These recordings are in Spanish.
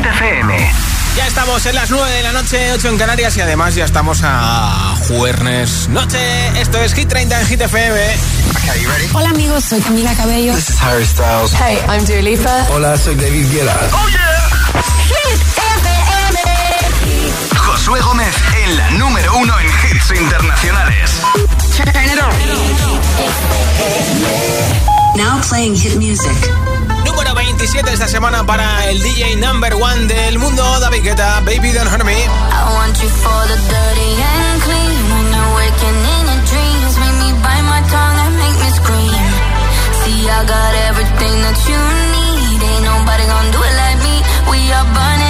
Hit FM. Ya estamos en las 9 de la noche, 8 en Canarias y además ya estamos a jueves noche. Esto es Hit 30 en Hit FM. Okay, ready? Hola amigos, soy Camila Cabello. This is Harry Styles. Hey, I'm Dua Lipa. Hola, soy David Guetta. ¡Oh, yeah! Hit FM. Josué Gómez en la número uno en hits internacionales. Now playing hit music. Número 27 esta semana para el DJ number one del mundo, David Guetta, Baby Don't Hurt Me. I want you for the dirty and clean. When waking in make me my tongue and make me scream. See, I got everything that you need. Ain't nobody do it like me. We are burning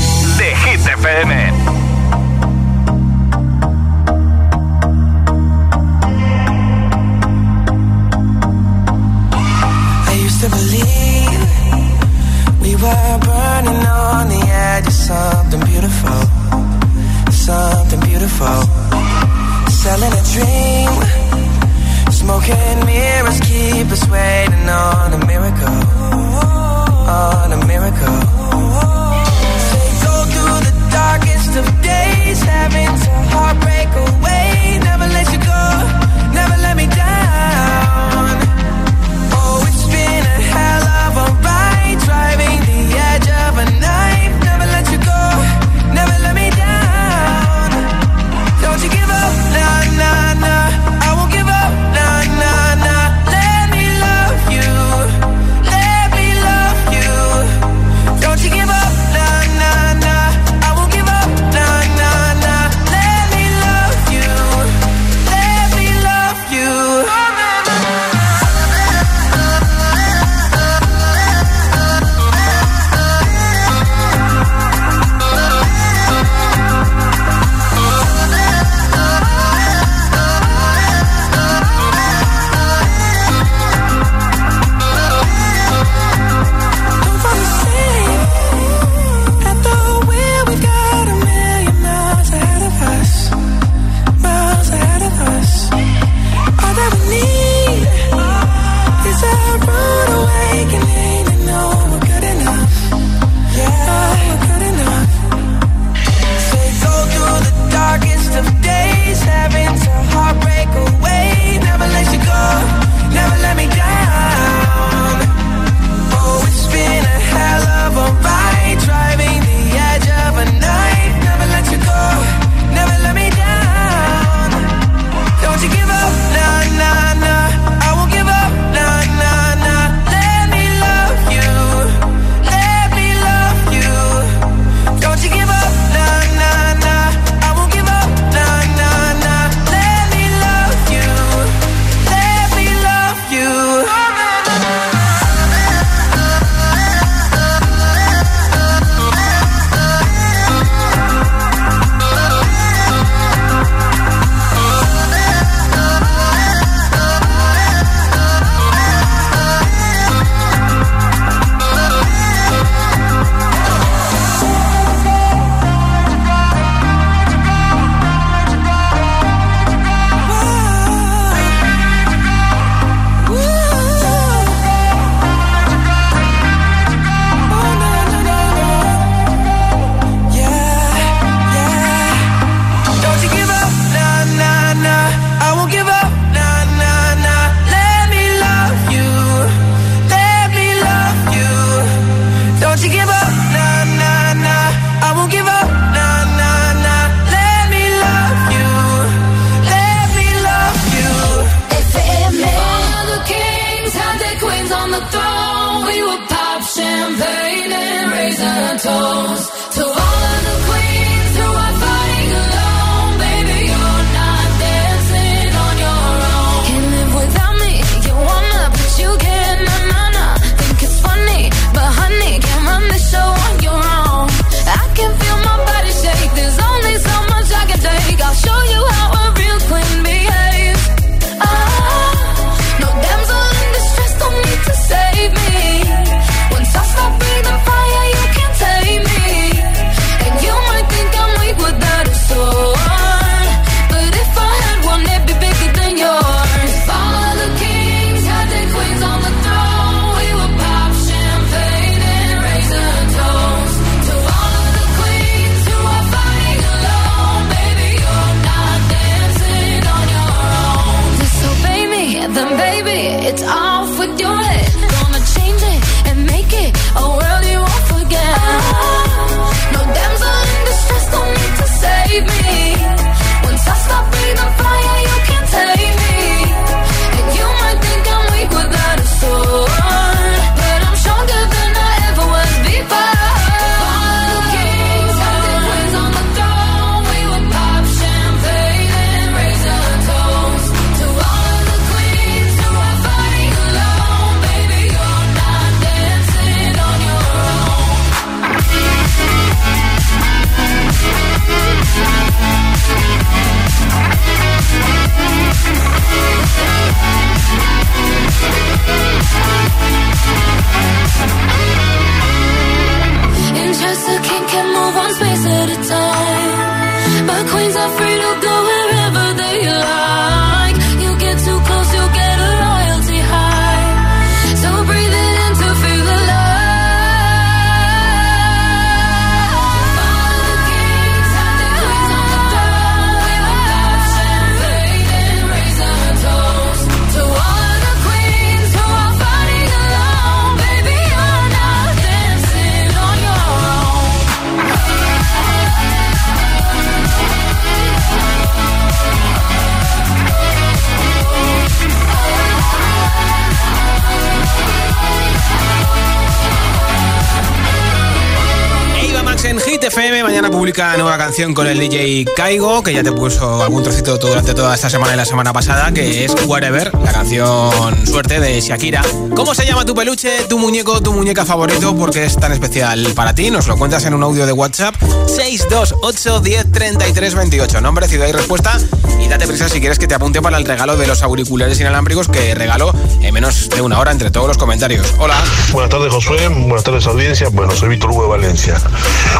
con el DJ Kaigo, que ya te puso algún trocito durante toda esta semana y la semana pasada, que es Whatever, la canción Suerte de Shakira. ¿Cómo se llama tu peluche, tu muñeco, tu muñeca favorito? Porque es tan especial para ti. Nos lo cuentas en un audio de WhatsApp 628 10 33 28. Nombre, ciudad y respuesta. Y date prisa si quieres que te apunte para el regalo de los auriculares inalámbricos que regalo en menos de una hora entre todos los comentarios. Hola. Buenas tardes, Josué. Buenas tardes, audiencia. Bueno, soy Víctor Hugo de Valencia.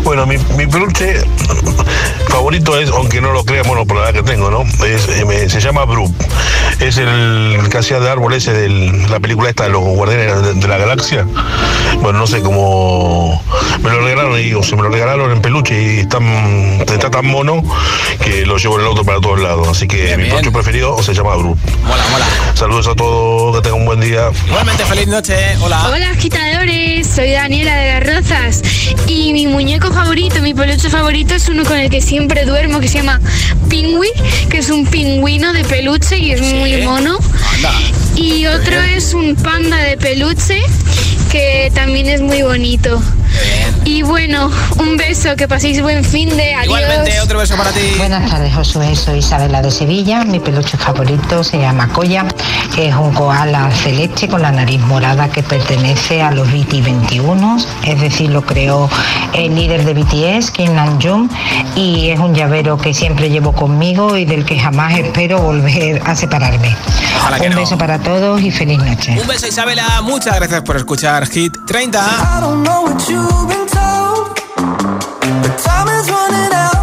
Bueno, mi, mi peluche favorito es, aunque no lo crean, bueno, por la edad que tengo, ¿no? Eh, se llama Bru. Es el que hacía de árbol ese de la película esta de los guardianes de, la galaxia. Bueno, no sé cómo. Me lo regalaron y digo, se me lo regalaron en peluche y está tan mono que lo llevo en el auto para todos lados. Así que mi peluche preferido se llama Bru. Mola, mola. Saludos a todos, que tengan un buen día. Igualmente, feliz noche. Hola. Hola, agitadores. Soy Daniela de las Rozas. Y mi muñeco favorito, mi peluche favorito es uno con el que siempre duermo, que se llama Pingüi, que es un pingüino de peluche y es muy mono. Y otro es un panda de peluche que también es muy bonito. Y bueno, un beso, que paséis buen fin de adiós. Igualmente, otro beso para ti. Buenas tardes, Josué. Soy Isabela de Sevilla. Mi peluche favorito se llama Coya, que es un koala celeste con la nariz morada que pertenece a los BT21. Es decir, lo creó el líder de BTS, Kim Namjoon, y es un llavero que siempre llevo conmigo y del que jamás espero volver a separarme. un beso para todos y feliz noche. Un beso, Isabela. Muchas gracias por escuchar Hit 30. Told. But time is running out,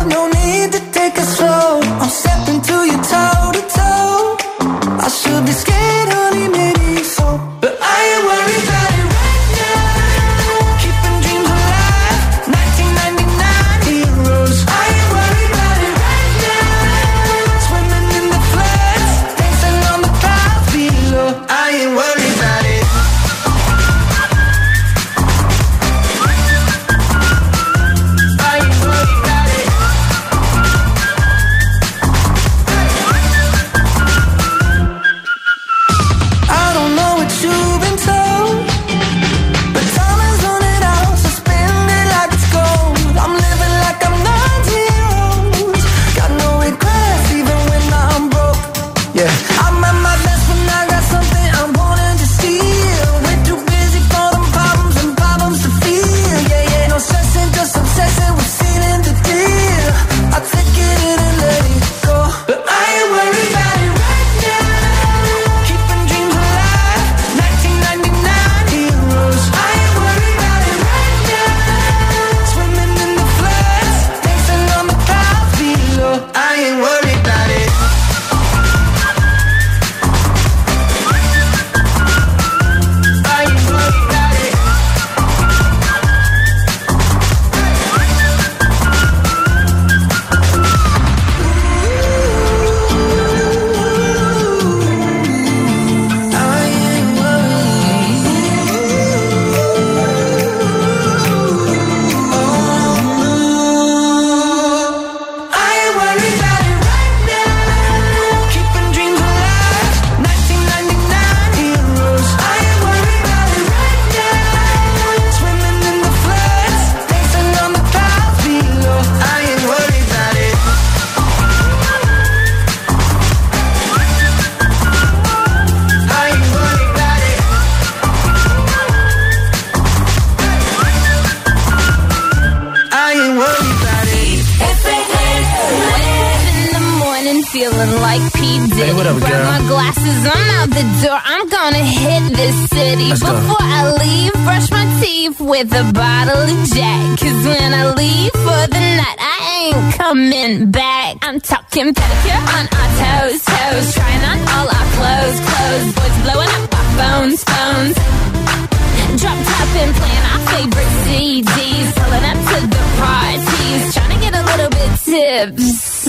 Chips.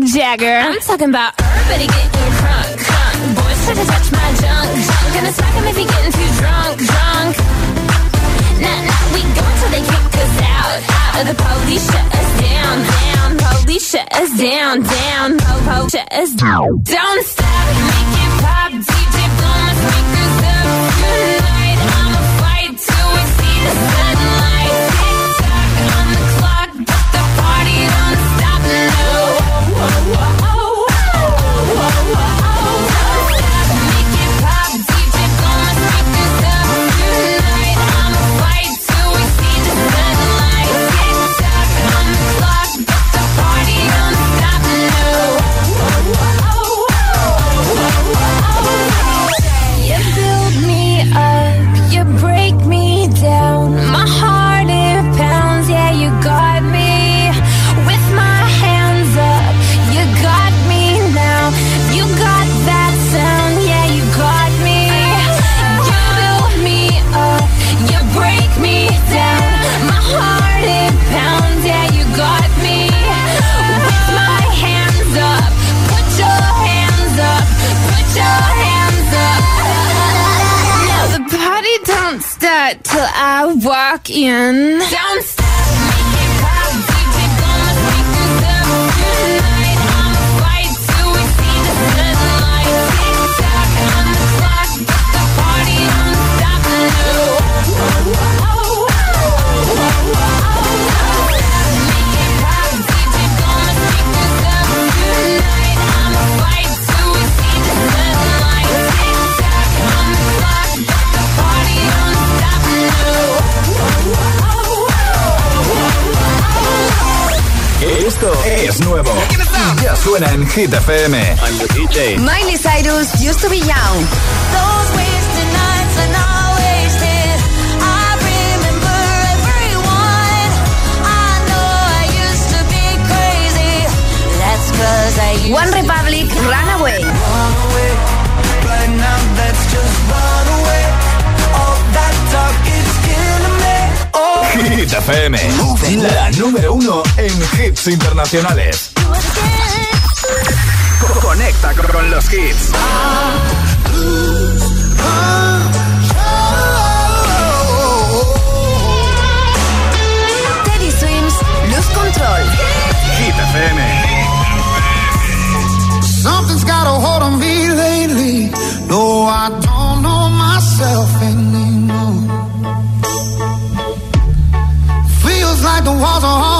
Mick Jagger. I'm talking about everybody getting drunk, drunk. Boys try to touch my junk, junk. Gonna smack him if he getting too drunk, drunk. Nah, nah, we go until they kick us out, out. The police shut us down, down. Police shut us down, down. Po, po, shut us down. Don't stop, make it pop, suena en Hit FM. I'm the DJ. Miley Cyrus, Used to be Young. Those nights are used to be One Republic, Runaway. Hit FM, la número uno en hits internacionales. Conecta con los hits. Teddy Swims, Lose Control. Hit FM. Something's got a hold on me lately. No, I don't know myself anymore. Feels like the walls are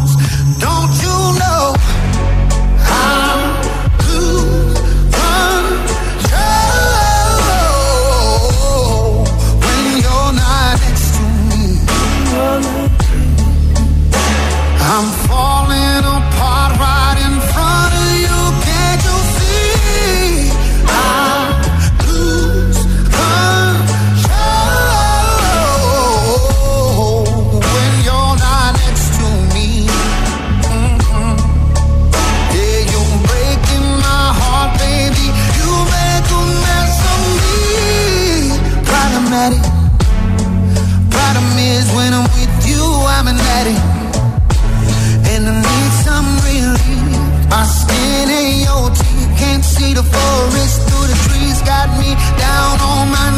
Forest through the trees. Got me down on my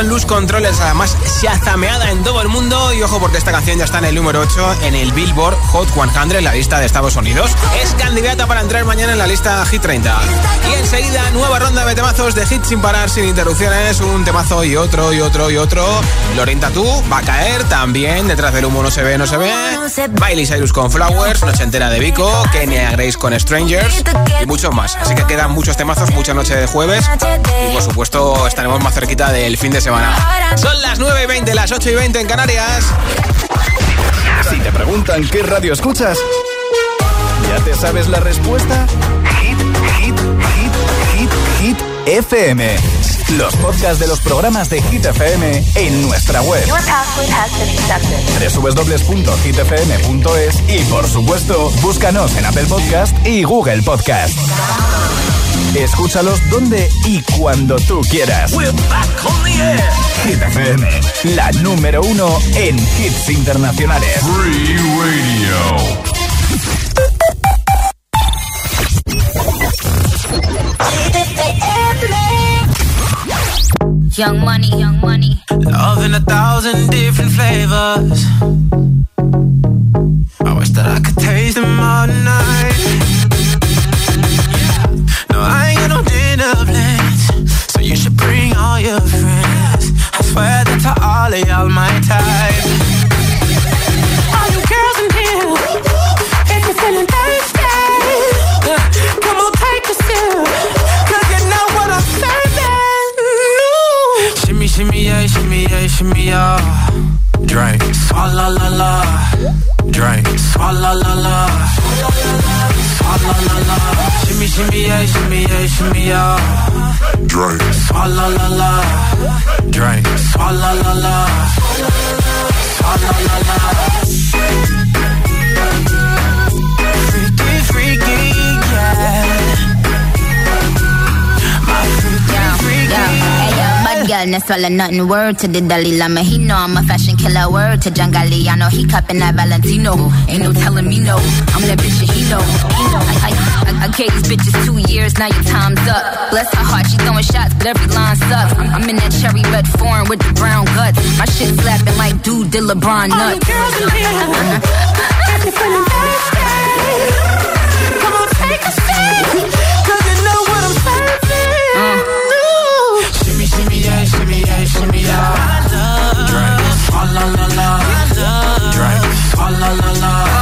Luz Control es además chazameada en todo el mundo. Y ojo, porque esta canción ya está en el número 8 en el Billboard Hot 100, en la lista de Estados Unidos. Es candidata para entrar mañana en la lista Hit 30. Y enseguida, nueva ronda de temazos de hit sin parar, sin interrupciones. Un temazo y otro, y otro, y otro. Lorenta tú va a caer también. Detrás del humo no se ve, no se ve. Miley Cyrus con Flowers, Noche entera de Vico, Kenya Grace con Strangers y muchos más. Así que quedan muchos temazos, mucha noche de jueves. Y por supuesto, estaremos más cerquita del fin de semana. Son las 9 y 20, las 8 y 20 en Canarias. Si te preguntan qué radio escuchas, ¿ya te sabes la respuesta? Hit, hit, hit, hit, hit FM. Los podcasts de los programas de Hit FM en nuestra web. www.hitfm.es y por supuesto, búscanos en Apple Podcast y Google Podcast. Escúchalos donde y cuando tú quieras. Hit FM, la número uno en hits internacionales. Free Radio. Young money, young money. Love in a thousand different flavors. I wish that I could taste them all night. All your friends. I swear that to all of y'all my type. All you girls in here, if you're feeling thirsty, come on, take a sip. Cause you know what I'm serving. Shimmy, shimmy, yeah, shimmy, yeah, shimmy, yeah. Drink. Swalla la la. Drink. Swalla la la. Swalla la la. Shimmy, shimmy, yeah, shimmy, yeah, shimmy, yeah. Drink. Swalla la la. Drink. Swalla la la. Swalla la la. Freaky, freaky, yeah. My freaky, freaky. Bad girl, no swallow nothing. Word to the Dalai Lama. He know I'm a fashion killer. Word to John Galliano. He cupping that Valentino. Ain't no telling me no. I'm that bitch that he know. He know. I, I, I, I gave these bitches two years. Now your time's up. Bless her heart. She throwing shots, but every line sucks. I'm, I'm in that cherry red foreign with the brown guts. My shit slapping like dude did LeBron nuts. All the girls in here, if you're feeling thirsty, come on, take a sip. Cause you know what I'm serving. Shimmy, shimmy, yeah, shimmy, yeah, shimmy, yeah. Drink. Swalla la la. Drink. Swalla la la.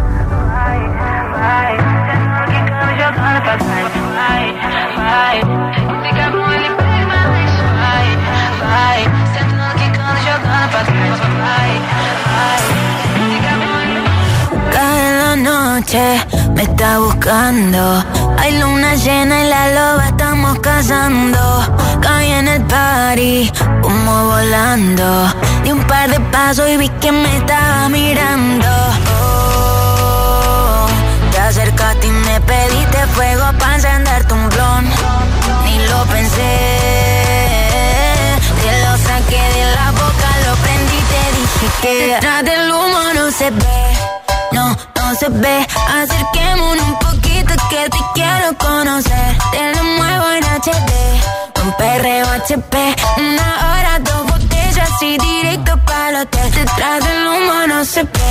Cada noche me está buscando. Hay luna llena y la loba estamos cazando. Caí en el party, humo volando. Di un par de pasos y vi que me estaba mirando acercaste y me pediste fuego para encenderte un blon. Ni lo pensé, te lo saqué de la boca, lo prendí y te dije que detrás del humo no se ve, no, no se ve. Acerquémonos un poquito que te quiero conocer. Te lo muevo en HD, un perreo HP, una hora, dos botellas y directo para hotel. Detrás del humo no se ve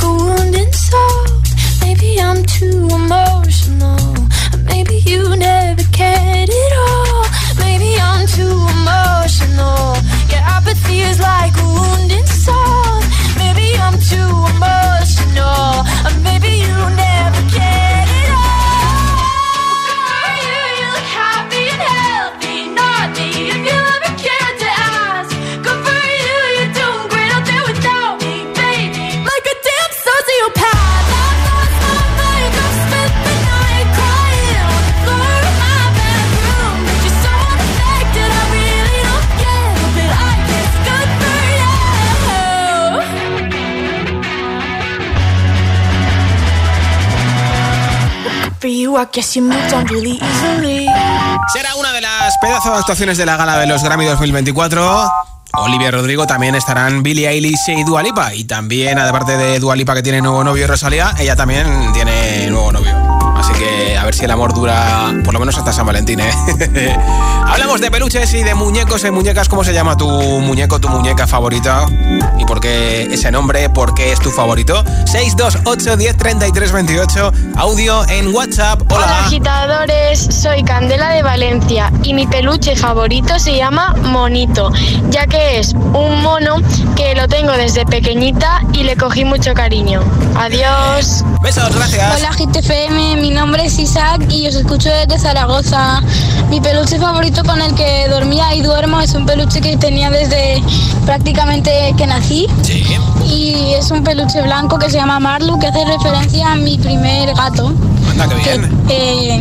like a Será una de las pedazos de actuaciones de la gala de los Grammy 2024. Olivia Rodrigo también estarán Billie Eilish y Dua Lipa. Y también, aparte de Dua Lipa que tiene nuevo novio Rosalía, ella también tiene nuevo novio. Así que a ver si el amor dura por lo menos hasta San Valentín, ¿eh? Hablamos de peluches y de muñecos y muñecas. ¿Cómo se llama tu muñeco, tu muñeca favorita? ¿Y por qué ese nombre? ¿Por qué es tu favorito? 628 10 33 28. Audio en WhatsApp. Hola. Hola agitadores, soy Candela de Valencia y mi peluche favorito se llama Monito, ya que es un mono que lo tengo desde pequeñita y le cogí mucho cariño. Adiós. Besos, gracias. Hola GTFM, mi nombre es Isaac y os escucho desde Zaragoza. Mi peluche favorito con el que dormía y duermo es un peluche que tenía desde prácticamente que nací. Sí. Y es un peluche blanco que se llama Marlu, que hace referencia a mi primer gato. Anda, qué bien. Eh,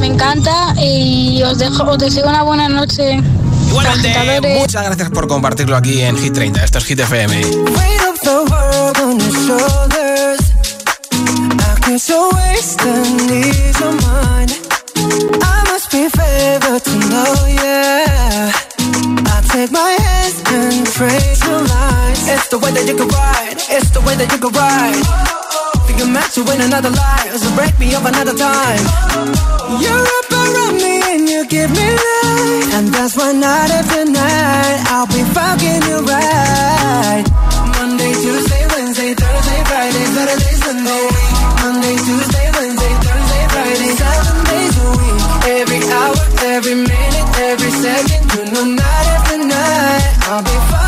me encanta y os dejo, os deseo una buena noche. Igualmente, Agitadores. muchas gracias por compartirlo aquí en Hit 30. Esto es Hit FM. That you can ride. It's the way that you can ride. Think you're meant to win another life, so break me up another time. You're up around me and you give me life, and that's why night after night I'll be fucking you right. Monday, Tuesday, Wednesday, Thursday, Friday, Saturday, Sunday. Monday, Tuesday, Wednesday, Thursday, Friday, seven days a week. Every hour, every minute, every second, you know night after night I'll be fucking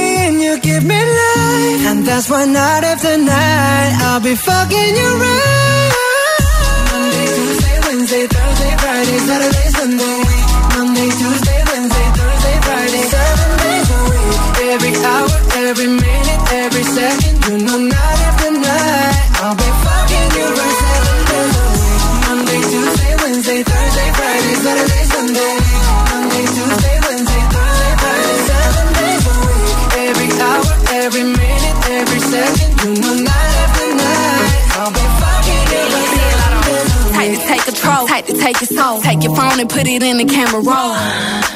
you give me life. And that's why night after night I'll be fucking you right. Monday, Tuesday, Wednesday, Thursday, Friday, Saturday, Sunday. Monday, Tuesday, Wednesday, Thursday, Friday, seven days a week. Every hour, every minute, to take your soul. Take your phone and put it in the camera roll.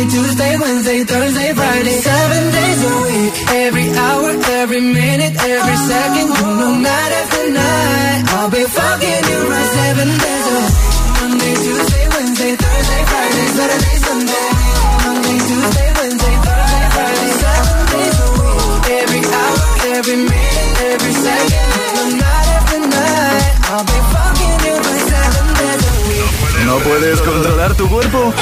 Monday, Tuesday, Wednesday, Thursday, Friday, seven days a week. Every hour, every minute, every second, you know night after night. I'll be fucking you right seven days a week. Monday, Tuesday, Wednesday, Thursday, Friday, Saturday, Sunday. Monday, Tuesday, Wednesday, Thursday, Friday, seven days a week. Every hour, every minute, every second, you know night after night. I'll be fucking you right seven days a week. ¿No puedes controlar tu cuerpo?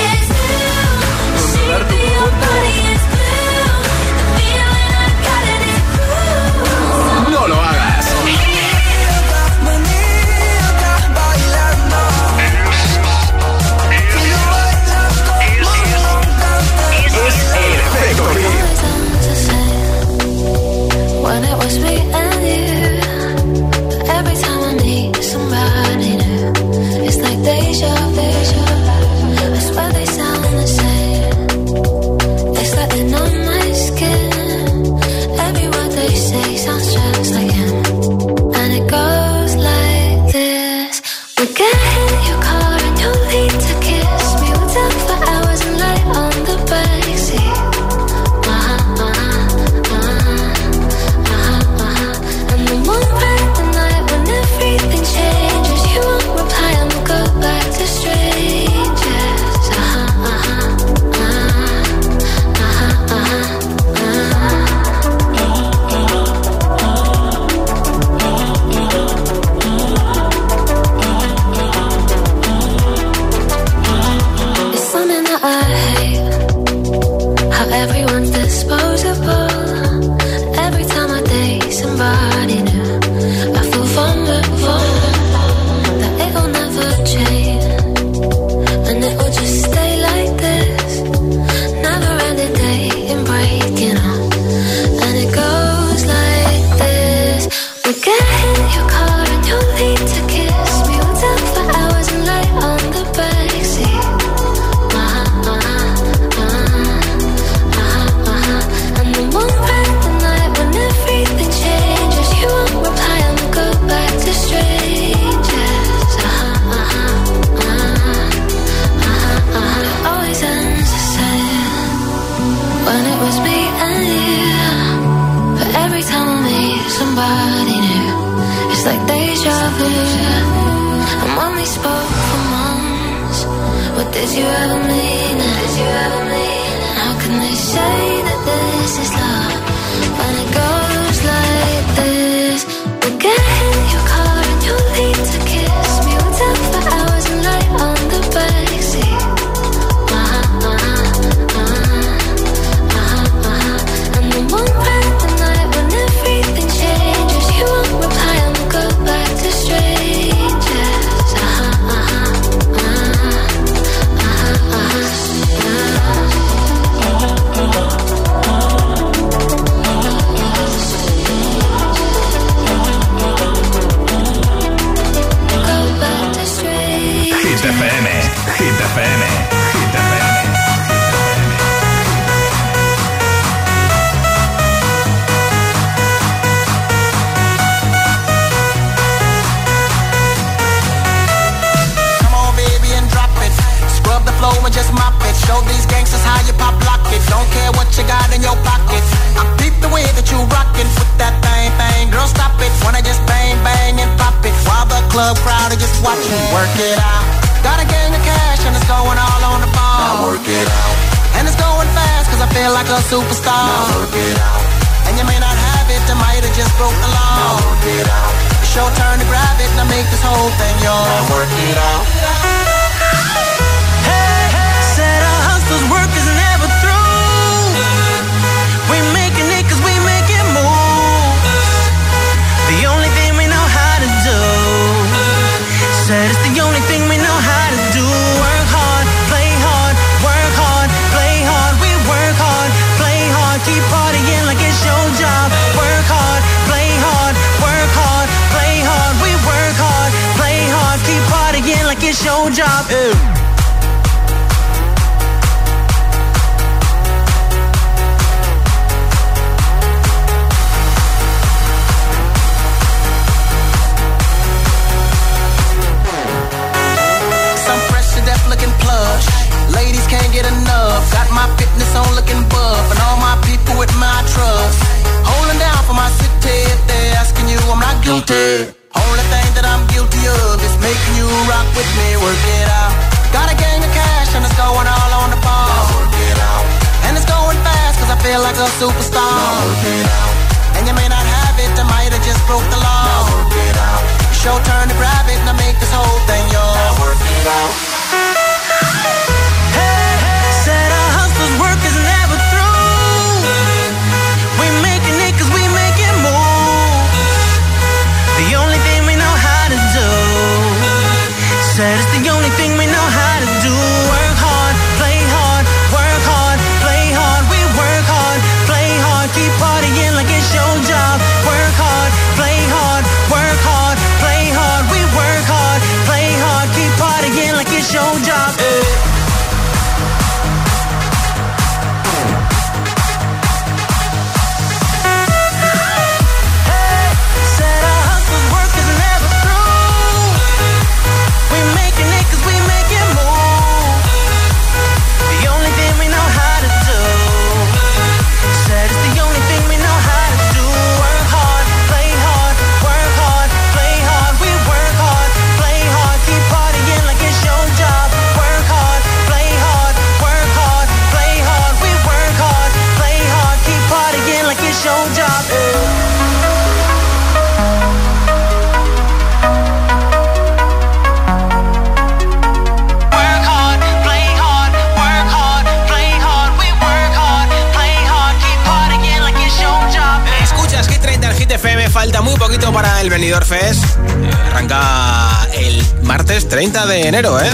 feel like a superstar. And you may not have it, I might have just broke the law. Show turn to grab it, and make this whole thing yours. Now work it out. falta muy poquito para el Venidor Fest. Eh, arranca el martes 30 de enero, ¿eh?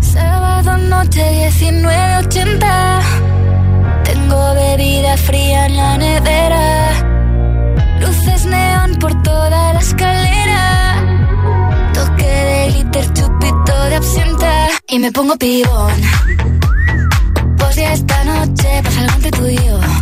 Sábado noche 19.80. Tengo bebida fría en la nevera. Luces neón por toda la escalera. Toque de glitter, chupito de absenta. Y me pongo pibón. Pues ya esta noche pasa algo entre tú y yo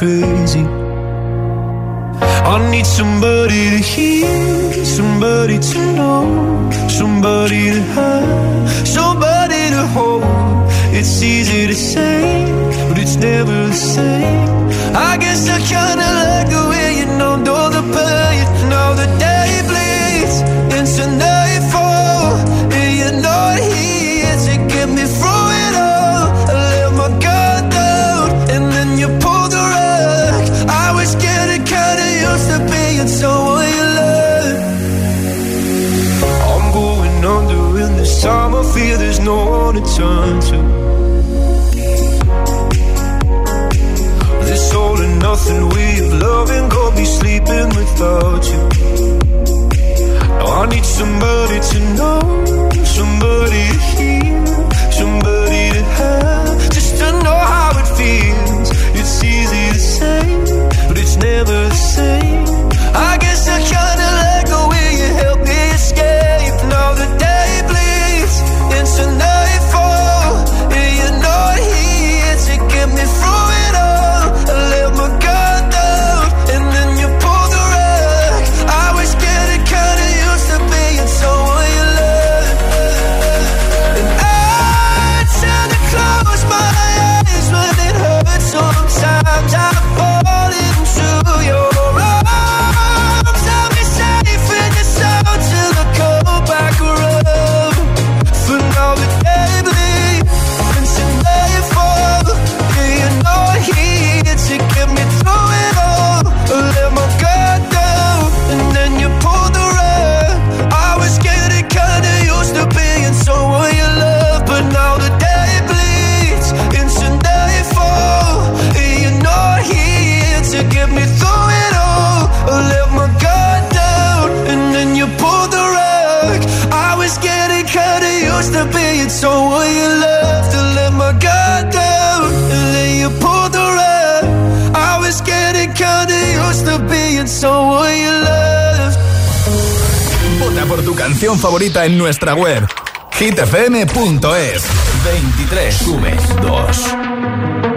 飞 por tu canción favorita en nuestra web hitfm.es 23 subes 2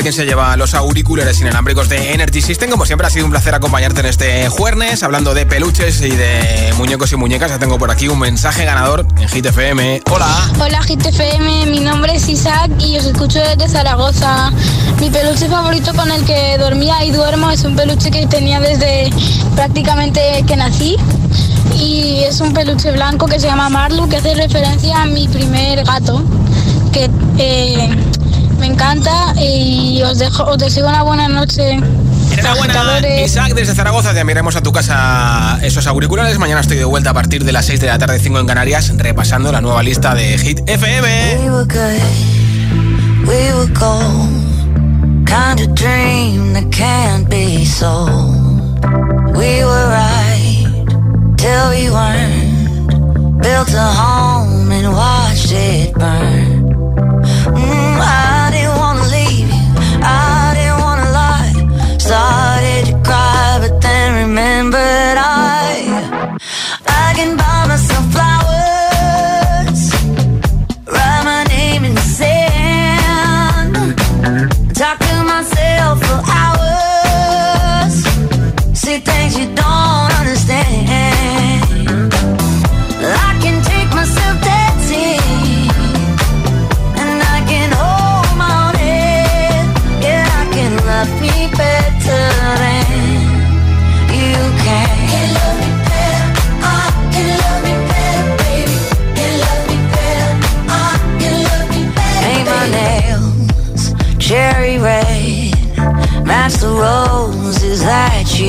Saber quién se lleva los auriculares inalámbricos de Energy System. Como siempre, ha sido un placer acompañarte en este jueves. Hablando de peluches y de muñecos y muñecas, ya tengo por aquí un mensaje ganador en Hit FM. Hola. Hola GTFM, mi nombre es Isaac y os escucho desde Zaragoza. Mi peluche favorito con el que dormía y duermo es un peluche que tenía desde prácticamente que nací y es un peluche blanco que se llama Marlu que hace referencia a mi primer gato que eh, me encanta y os, dejo, os deseo una buena noche. Enhorabuena. Isaac, desde Zaragoza. Te enviaremos a tu casa esos auriculares. Mañana estoy de vuelta a partir de las 6 de la tarde, 5 en Canarias, repasando la nueva lista de Hit FM. We were good, we were gold. Kind of dream that can't be sold. We were right till we weren't. Built a home and watched it burn. Mm, I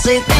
say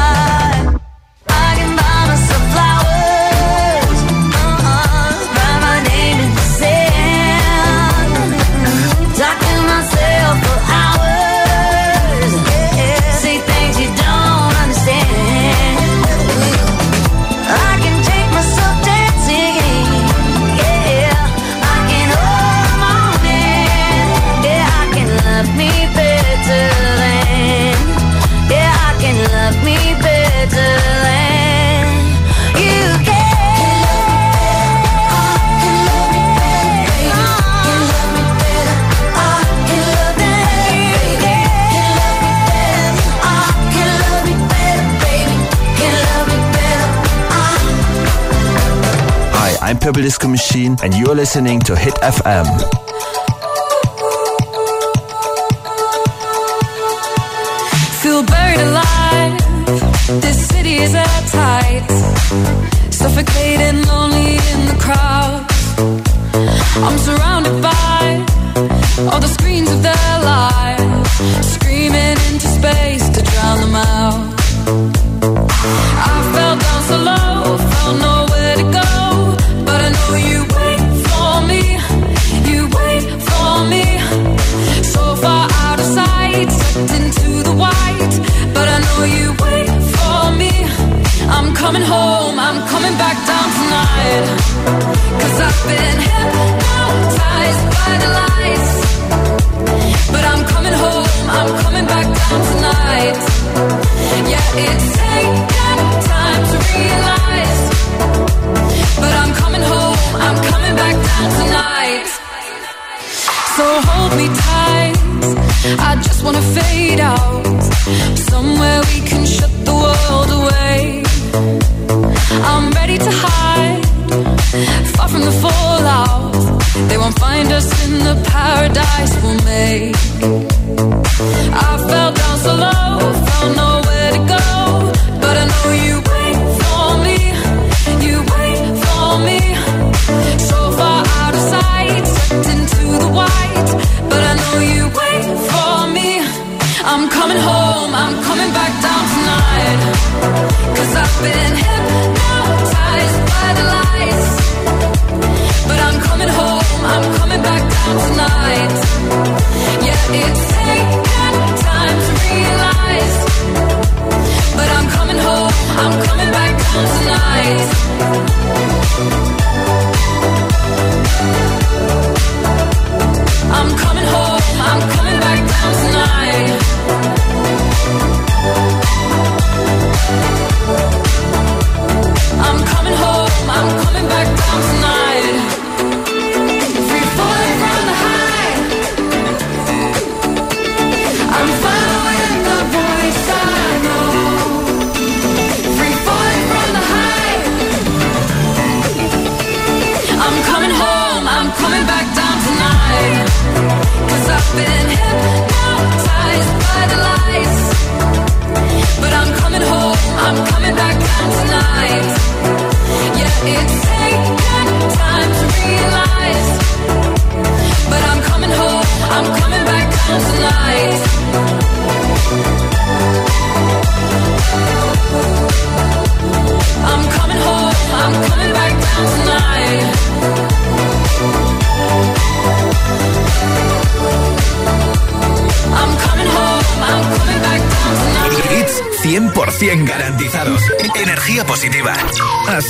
Purple Disco Machine, and you're listening to Hit FM. Feel buried alive. This city is at tight. Suffocating, lonely in the crowd. I'm surrounded by all the screens of their lives,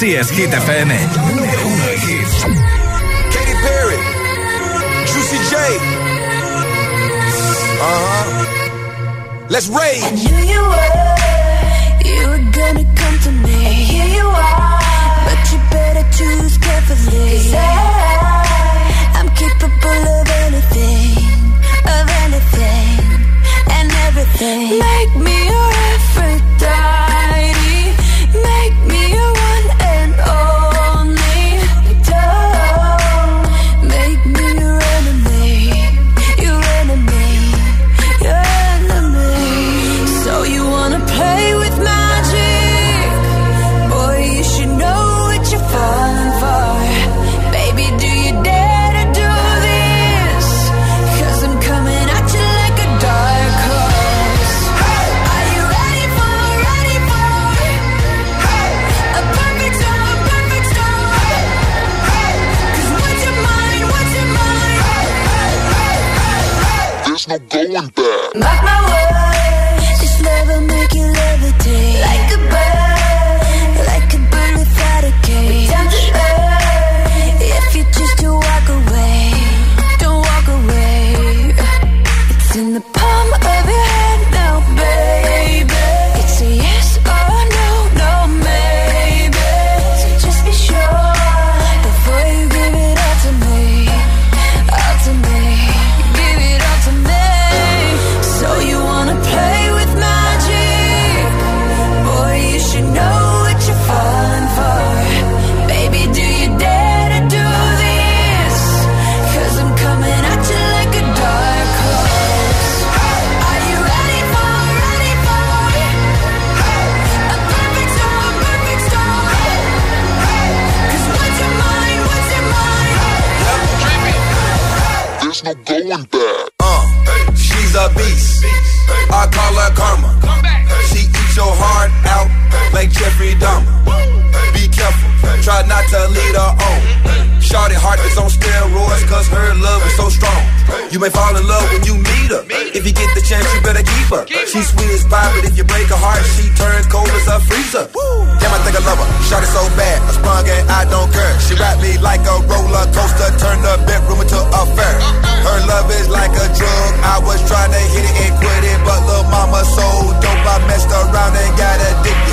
Así es, Hit FM. going back. may fall in love when you meet her. If you get the chance, you better keep her. She sweet as pie, but if you break her heart, she turn cold as a freezer. Damn, I think I love her. Shot it so bad, I sprung and I don't care. She rap me like a roller coaster, turned the bedroom into a fair. Her love is like a drug. I was trying to hit it and quit it, but little mama so dope, I messed around and got addicted.